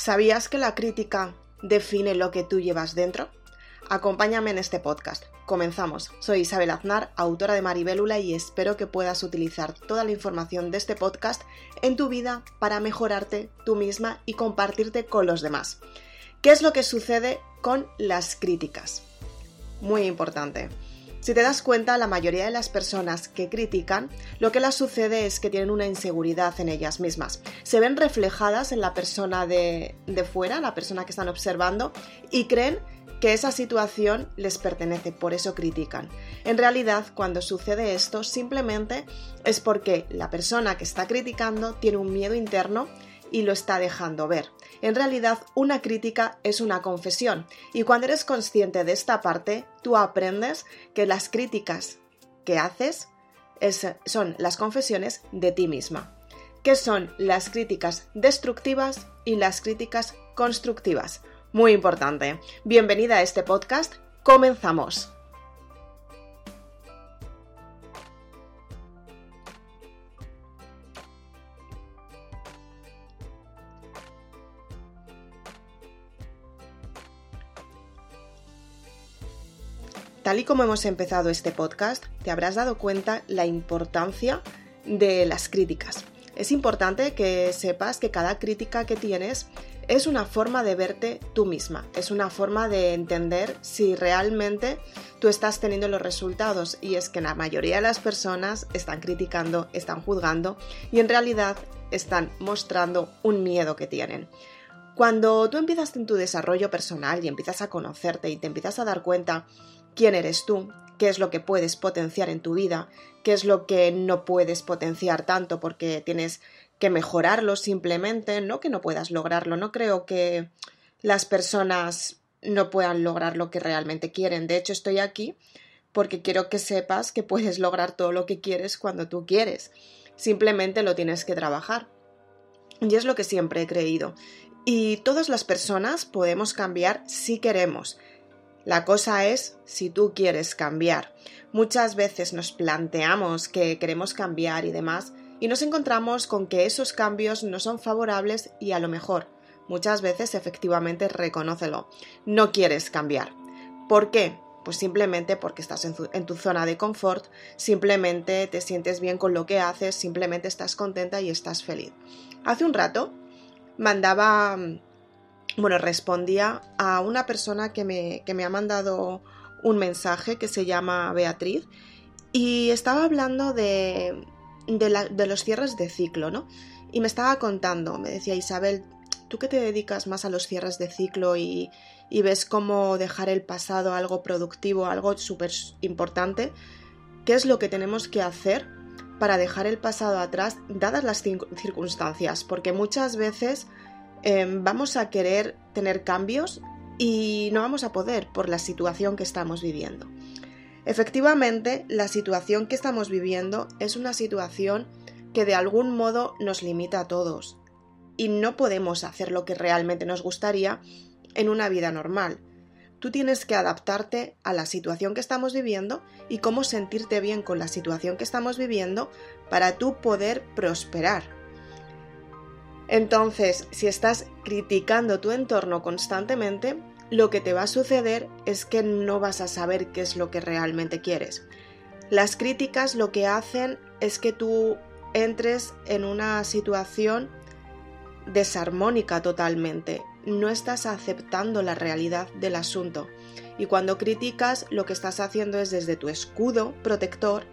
¿Sabías que la crítica define lo que tú llevas dentro? Acompáñame en este podcast. Comenzamos. Soy Isabel Aznar, autora de Maribélula y espero que puedas utilizar toda la información de este podcast en tu vida para mejorarte tú misma y compartirte con los demás. ¿Qué es lo que sucede con las críticas? Muy importante. Si te das cuenta, la mayoría de las personas que critican, lo que les sucede es que tienen una inseguridad en ellas mismas. Se ven reflejadas en la persona de, de fuera, la persona que están observando, y creen que esa situación les pertenece, por eso critican. En realidad, cuando sucede esto, simplemente es porque la persona que está criticando tiene un miedo interno y lo está dejando ver. En realidad, una crítica es una confesión y cuando eres consciente de esta parte, tú aprendes que las críticas que haces son las confesiones de ti misma, que son las críticas destructivas y las críticas constructivas. Muy importante. Bienvenida a este podcast. Comenzamos. Tal y como hemos empezado este podcast, te habrás dado cuenta la importancia de las críticas. Es importante que sepas que cada crítica que tienes es una forma de verte tú misma, es una forma de entender si realmente tú estás teniendo los resultados y es que la mayoría de las personas están criticando, están juzgando y en realidad están mostrando un miedo que tienen. Cuando tú empiezas en tu desarrollo personal y empiezas a conocerte y te empiezas a dar cuenta quién eres tú, qué es lo que puedes potenciar en tu vida, qué es lo que no puedes potenciar tanto porque tienes que mejorarlo simplemente, no que no puedas lograrlo, no creo que las personas no puedan lograr lo que realmente quieren. De hecho, estoy aquí porque quiero que sepas que puedes lograr todo lo que quieres cuando tú quieres. Simplemente lo tienes que trabajar. Y es lo que siempre he creído. Y todas las personas podemos cambiar si queremos. La cosa es si tú quieres cambiar. Muchas veces nos planteamos que queremos cambiar y demás y nos encontramos con que esos cambios no son favorables y a lo mejor muchas veces efectivamente reconócelo. No quieres cambiar. ¿Por qué? Pues simplemente porque estás en tu, zona de confort, simplemente te sientes bien con lo que haces, simplemente estás contenta y estás feliz. Hace un rato mandaba bueno, respondía a una persona que me, que me ha mandado un mensaje que se llama Beatriz y estaba hablando de, de, los cierres de ciclo, ¿no? Y me estaba contando, me decía Isabel, tú que te dedicas más a los cierres de ciclo y, y ves cómo dejar el pasado algo productivo, algo súper importante, ¿qué es lo que tenemos que hacer para dejar el pasado atrás dadas las circunstancias? Porque muchas veces Em, vamos a querer tener cambios y no vamos a poder por la situación que estamos viviendo. Efectivamente, la situación que estamos viviendo es una situación que de algún modo nos limita a todos y no podemos hacer lo que realmente nos gustaría en una vida normal. Tú tienes que adaptarte a la situación que estamos viviendo y cómo sentirte bien con la situación que estamos viviendo para tú poder prosperar entonces, si estás criticando tu entorno constantemente, lo que te va a suceder es que no vas a saber qué es lo que realmente quieres. Las críticas lo que hacen es que tú entres en una situación desarmónica totalmente. No estás aceptando la realidad del asunto. Y cuando criticas, lo que estás haciendo es desde tu escudo protector,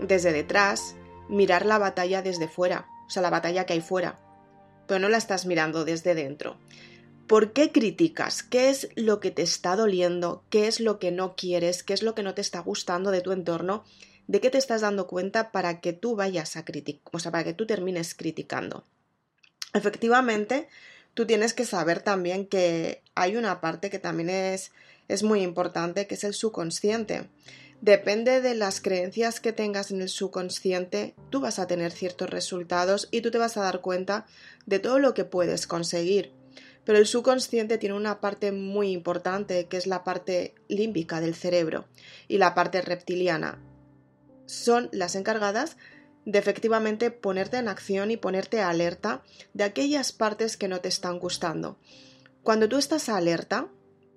desde detrás, mirar la batalla desde fuera, o sea, la batalla que hay fuera pero no la estás mirando desde dentro. ¿Por qué criticas? ¿Qué es lo que te está doliendo? ¿Qué es lo que no quieres? ¿Qué es lo que no te está gustando de tu entorno? ¿De qué te estás dando cuenta para que tú vayas a criticar, o sea, para que tú termines criticando? Efectivamente, tú tienes que saber también que hay una parte que también es, es muy importante, que es el subconsciente. Depende de las creencias que tengas en el subconsciente, tú vas a tener ciertos resultados y tú te vas a dar cuenta de todo lo que puedes conseguir. Pero el subconsciente tiene una parte muy importante que es la parte límbica del cerebro y la parte reptiliana. Son las encargadas de efectivamente ponerte en acción y ponerte alerta de aquellas partes que no te están gustando. Cuando tú estás alerta,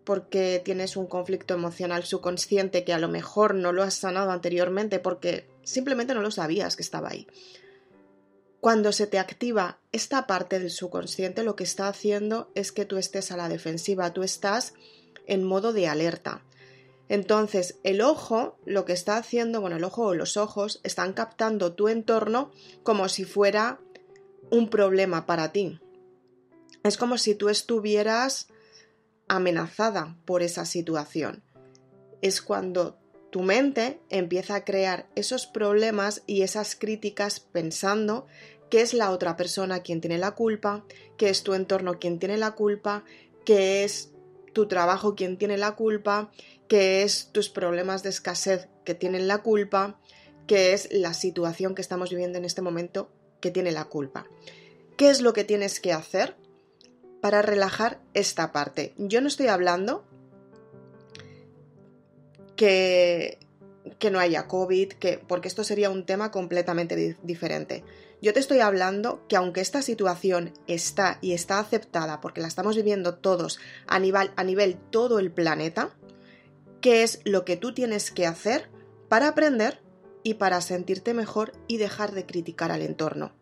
porque tienes un conflicto emocional subconsciente que a lo mejor no lo has sanado anteriormente porque simplemente no lo sabías que estaba ahí. Cuando se te activa esta parte del subconsciente, lo que está haciendo es que tú estés a la defensiva, tú estás en modo de alerta. Entonces, el ojo lo que está haciendo, bueno, el ojo o los ojos están captando tu entorno como si fuera un problema para ti. Es como si tú estuvieras amenazada por esa situación. Es cuando tu mente empieza a crear esos problemas y esas críticas pensando que es la otra persona quien tiene la culpa, que es tu entorno quien tiene la culpa, que es tu trabajo quien tiene la culpa, que es tus problemas de escasez que tienen la culpa, que es la situación que estamos viviendo en este momento que tiene la culpa. ¿Qué es lo que tienes que hacer? Para relajar esta parte. Yo no estoy hablando que, que no haya COVID, que, porque esto sería un tema completamente diferente. Yo te estoy hablando que aunque esta situación está y está aceptada porque la estamos viviendo todos a nivel, a nivel todo el planeta, ¿qué es lo que tú tienes que hacer para aprender y para sentirte mejor y dejar de criticar al entorno?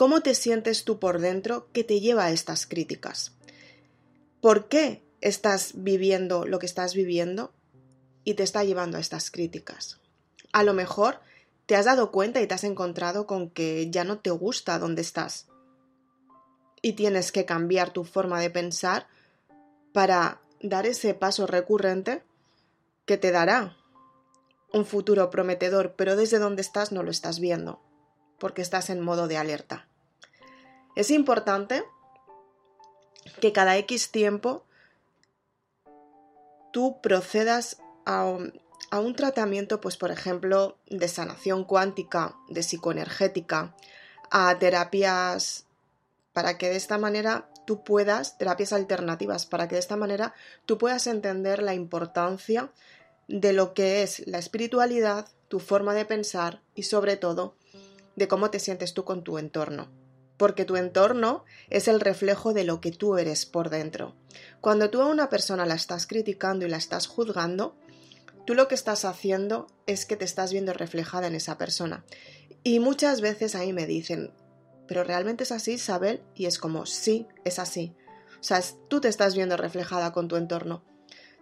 ¿Cómo te sientes tú por dentro que te lleva a estas críticas? ¿Por qué estás viviendo lo que estás viviendo y te está llevando a estas críticas? A lo mejor te has dado cuenta y te has encontrado con que ya no te gusta donde estás y tienes que cambiar tu forma de pensar para dar ese paso recurrente que te dará un futuro prometedor, pero desde donde estás no lo estás viendo, porque estás en modo de alerta. Es importante que cada X tiempo tú procedas a, un tratamiento, pues por ejemplo, de sanación cuántica, de psicoenergética, a terapias para que de esta manera tú puedas, terapias alternativas, para que de esta manera tú puedas entender la importancia de lo que es la espiritualidad, tu forma de pensar y sobre todo de cómo te sientes tú con tu entorno porque tu entorno es el reflejo de lo que tú eres por dentro. Cuando tú a una persona la estás criticando y la estás juzgando, tú lo que estás haciendo es que te estás viendo reflejada en esa persona. Y muchas veces ahí me dicen, pero realmente es así, Isabel, y es como, sí, es así. O sea, tú te estás viendo reflejada con tu entorno.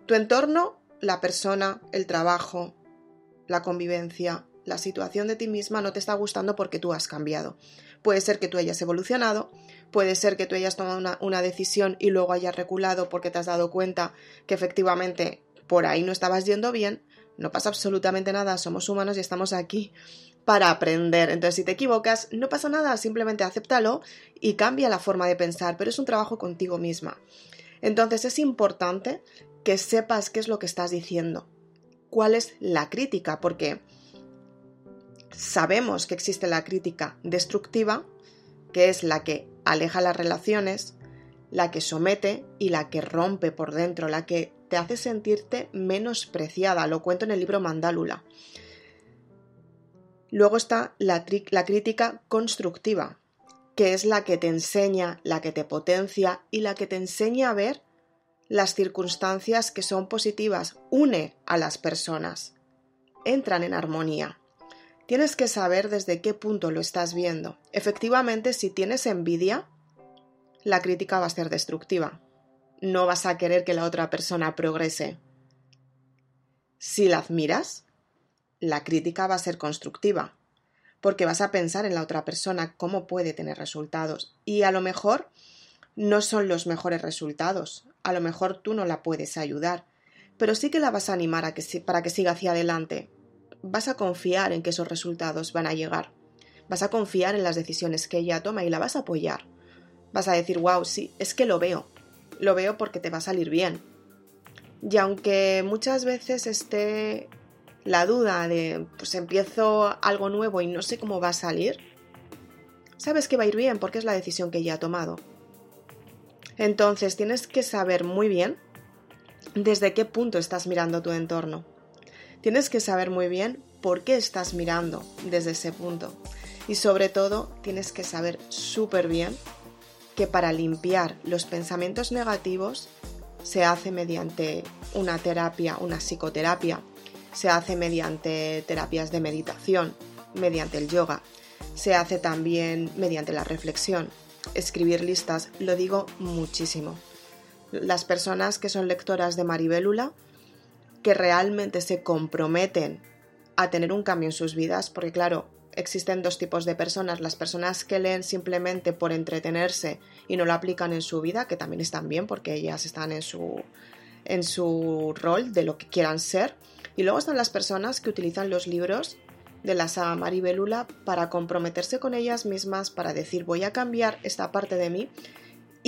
Tu entorno, la persona, el trabajo, la convivencia, la situación de ti misma no te está gustando porque tú has cambiado. Puede ser que tú hayas evolucionado, puede ser que tú hayas tomado una, decisión y luego hayas reculado porque te has dado cuenta que efectivamente por ahí no estabas yendo bien, no pasa absolutamente nada, somos humanos y estamos aquí para aprender. Entonces, si te equivocas, no pasa nada, simplemente acéptalo y cambia la forma de pensar, pero es un trabajo contigo misma. Entonces, es importante que sepas qué es lo que estás diciendo, cuál es la crítica, porque sabemos que existe la crítica destructiva, que es la que aleja las relaciones, la que somete y la que rompe por dentro, la que te hace sentirte menospreciada. Lo cuento en el libro Mandálula. Luego está la, la, crítica constructiva, que es la que te enseña, la que te potencia y la que te enseña a ver las circunstancias que son positivas, une a las personas, entran en armonía. Tienes que saber desde qué punto lo estás viendo. Efectivamente, si tienes envidia, la crítica va a ser destructiva. No vas a querer que la otra persona progrese. Si la admiras, la crítica va a ser constructiva, porque vas a pensar en la otra persona cómo puede tener resultados. Y a lo mejor no son los mejores resultados, a lo mejor tú no la puedes ayudar, pero sí que la vas a animar a para que siga hacia adelante, vas a confiar en que esos resultados van a llegar. Vas a confiar en las decisiones que ella toma y la vas a apoyar. Vas a decir, wow, sí, es que lo veo. Lo veo porque te va a salir bien. Y aunque muchas veces esté la duda de, pues empiezo algo nuevo y no sé cómo va a salir, sabes que va a ir bien porque es la decisión que ella ha tomado. Entonces tienes que saber muy bien desde qué punto estás mirando tu entorno. Tienes que saber muy bien por qué estás mirando desde ese punto. Y sobre todo tienes que saber súper bien que para limpiar los pensamientos negativos se hace mediante una terapia, una psicoterapia, se hace mediante terapias de meditación, mediante el yoga, se hace también mediante la reflexión, escribir listas, lo digo muchísimo. Las personas que son lectoras de Maribélula, que realmente se comprometen a tener un cambio en sus vidas, porque claro, existen dos tipos de personas, las personas que leen simplemente por entretenerse y no lo aplican en su vida, que también están bien porque ellas están en su, en su rol de lo que quieran ser, y luego están las personas que utilizan los libros de la saga Maribelula para comprometerse con ellas mismas, para decir voy a cambiar esta parte de mí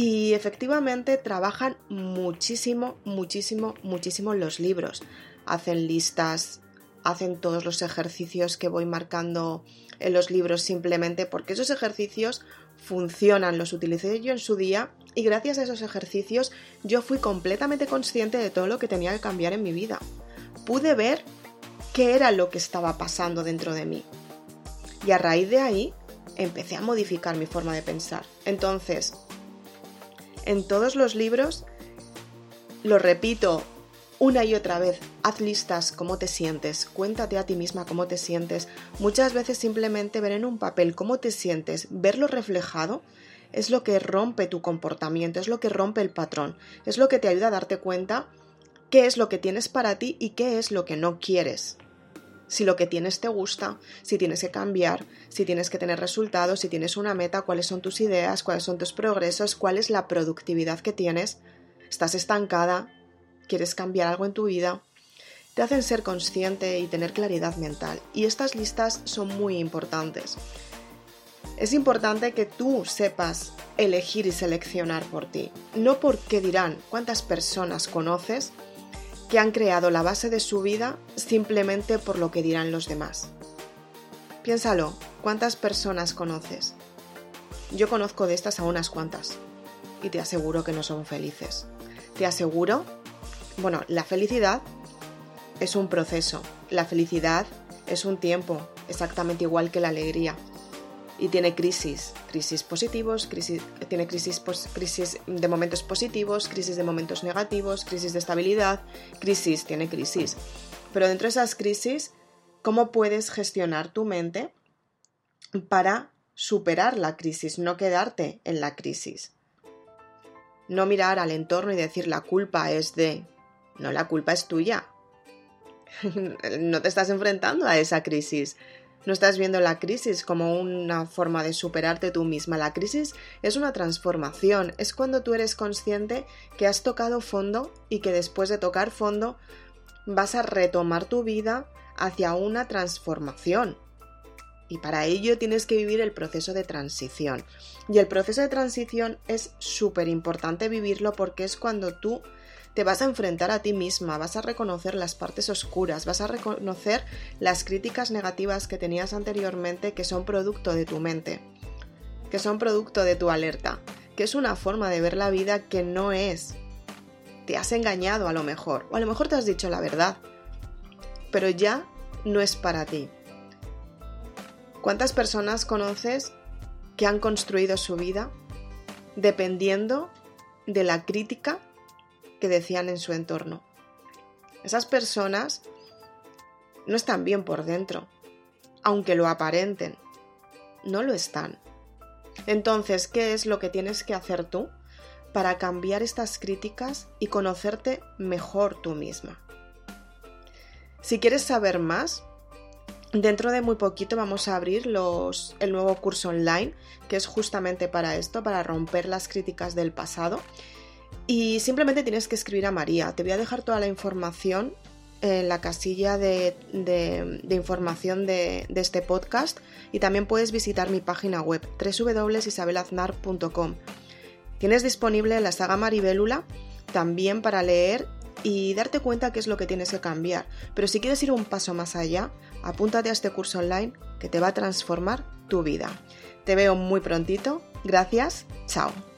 y efectivamente trabajan muchísimo, muchísimo, muchísimo los libros. Hacen listas, hacen todos los ejercicios que voy marcando en los libros simplemente porque esos ejercicios funcionan, los utilicé yo en su día y gracias a esos ejercicios yo fui completamente consciente de todo lo que tenía que cambiar en mi vida. Pude ver qué era lo que estaba pasando dentro de mí. Y a raíz de ahí empecé a modificar mi forma de pensar. Entonces, en todos los libros, lo repito una y otra vez, haz listas cómo te sientes, cuéntate a ti misma cómo te sientes. Muchas veces simplemente ver en un papel cómo te sientes, verlo reflejado, es lo que rompe tu comportamiento, es lo que rompe el patrón, es lo que te ayuda a darte cuenta qué es lo que tienes para ti y qué es lo que no quieres. Si lo que tienes te gusta, si tienes que cambiar, si tienes que tener resultados, si tienes una meta, cuáles son tus ideas, cuáles son tus progresos, cuál es la productividad que tienes, estás estancada, quieres cambiar algo en tu vida, te hacen ser consciente y tener claridad mental. Y estas listas son muy importantes. Es importante que tú sepas elegir y seleccionar por ti, no porque dirán cuántas personas conoces que han creado la base de su vida simplemente por lo que dirán los demás. Piénsalo, ¿cuántas personas conoces? Yo conozco de estas a unas cuantas y te aseguro que no son felices. Te aseguro, bueno, la felicidad es un proceso, la felicidad es un tiempo, exactamente igual que la alegría y tiene crisis, crisis positivos, crisis, tiene crisis, crisis de momentos positivos, crisis de momentos negativos, crisis de estabilidad, crisis, tiene crisis. Pero dentro de esas crisis, ¿cómo puedes gestionar tu mente para superar la crisis, no quedarte en la crisis? No mirar al entorno y decir la culpa es de... No, la culpa es tuya. no te estás enfrentando a esa crisis. No estás viendo la crisis como una forma de superarte tú misma. La crisis es una transformación, es cuando tú eres consciente que has tocado fondo y que después de tocar fondo vas a retomar tu vida hacia una transformación. Y para ello tienes que vivir el proceso de transición. Y el proceso de transición es súper importante vivirlo porque es cuando tú te vas a enfrentar a ti misma, vas a reconocer las partes oscuras, vas a reconocer las críticas negativas que tenías anteriormente que son producto de tu mente, que son producto de tu alerta, que es una forma de ver la vida que no es. Te has engañado a lo mejor, o a lo mejor te has dicho la verdad, pero ya no es para ti. ¿Cuántas personas conoces que han construido su vida dependiendo de la crítica que decían en su entorno. Esas personas no están bien por dentro, aunque lo aparenten. No lo están. Entonces, ¿qué es lo que tienes que hacer tú para cambiar estas críticas y conocerte mejor tú misma? Si quieres saber más, dentro de muy poquito vamos a abrir el nuevo curso online, que es justamente para esto, para romper las críticas del pasado y simplemente tienes que escribir a María. Te voy a dejar toda la información en la casilla de, información de, de, este podcast y también puedes visitar mi página web www.isabelaznar.com. Tienes disponible la saga Maribélula también para leer y darte cuenta qué es lo que tienes que cambiar. Pero si quieres ir un paso más allá, apúntate a este curso online que te va a transformar tu vida. Te veo muy prontito. Gracias. Chao.